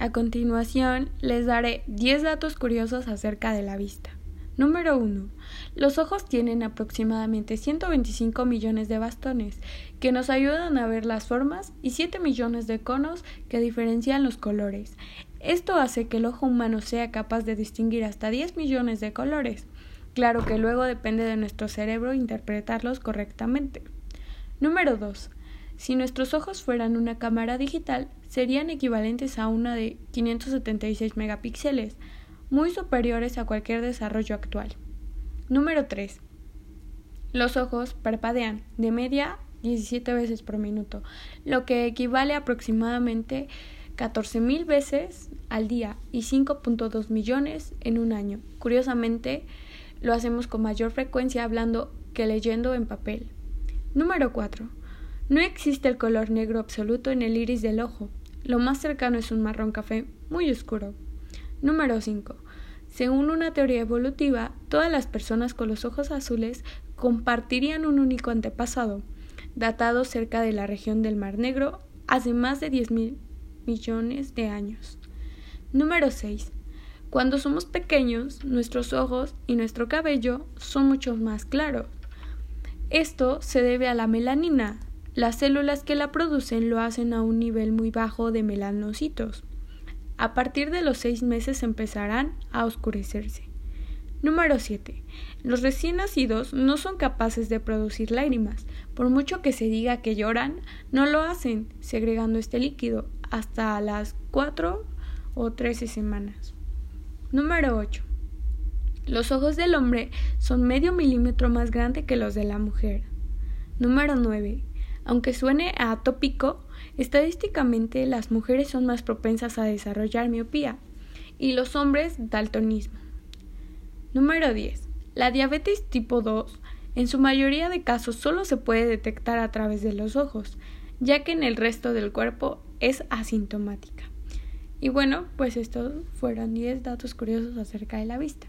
A continuación, les daré 10 datos curiosos acerca de la vista. Número 1. Los ojos tienen aproximadamente 125 millones de bastones que nos ayudan a ver las formas y 7 millones de conos que diferencian los colores. Esto hace que el ojo humano sea capaz de distinguir hasta 10 millones de colores. Claro que luego depende de nuestro cerebro interpretarlos correctamente. Número 2. Si nuestros ojos fueran una cámara digital, serían equivalentes a una de 576 megapíxeles, muy superiores a cualquier desarrollo actual. Número 3. Los ojos parpadean de media 17 veces por minuto, lo que equivale a aproximadamente 14.000 veces al día y 5.2 millones en un año. Curiosamente, lo hacemos con mayor frecuencia hablando que leyendo en papel. Número 4. No existe el color negro absoluto en el iris del ojo. Lo más cercano es un marrón café muy oscuro. Número 5. Según una teoría evolutiva, todas las personas con los ojos azules compartirían un único antepasado, datado cerca de la región del Mar Negro hace más de 10 mil millones de años. Número 6. Cuando somos pequeños, nuestros ojos y nuestro cabello son mucho más claros. Esto se debe a la melanina, las células que la producen lo hacen a un nivel muy bajo de melanocitos. A partir de los seis meses empezarán a oscurecerse. Número 7. Los recién nacidos no son capaces de producir lágrimas. Por mucho que se diga que lloran, no lo hacen, segregando este líquido hasta las 4 o 13 semanas. Número 8. Los ojos del hombre son medio milímetro más grandes que los de la mujer. Número 9. Aunque suene atópico, estadísticamente las mujeres son más propensas a desarrollar miopía y los hombres daltonismo. Número 10. La diabetes tipo 2 en su mayoría de casos solo se puede detectar a través de los ojos, ya que en el resto del cuerpo es asintomática. Y bueno, pues estos fueron 10 datos curiosos acerca de la vista.